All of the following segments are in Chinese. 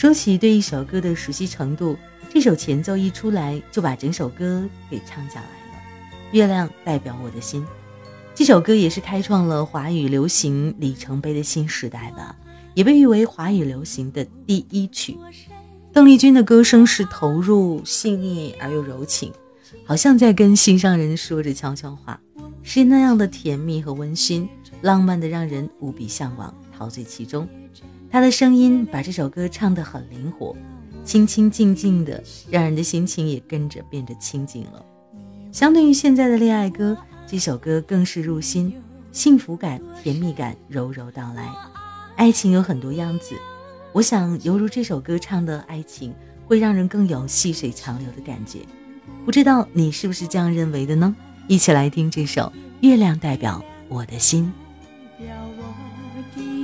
说起对一首歌的熟悉程度，这首前奏一出来就把整首歌给唱下来了。月亮代表我的心，这首歌也是开创了华语流行里程碑的新时代吧，也被誉为华语流行的第一曲。邓丽君的歌声是投入、细腻而又柔情，好像在跟心上人说着悄悄话，是那样的甜蜜和温馨，浪漫的让人无比向往，陶醉其中。他的声音把这首歌唱得很灵活，清清静静的，让人的心情也跟着变得清静了。相对于现在的恋爱歌，这首歌更是入心，幸福感、甜蜜感柔柔道来。爱情有很多样子。我想，犹如这首歌唱的爱情，会让人更有细水长流的感觉。不知道你是不是这样认为的呢？一起来听这首《月亮代表我的心》。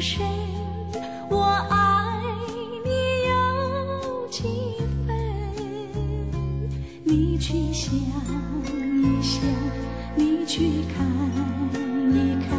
深，我爱你有几分？你去想一想，你去看一看，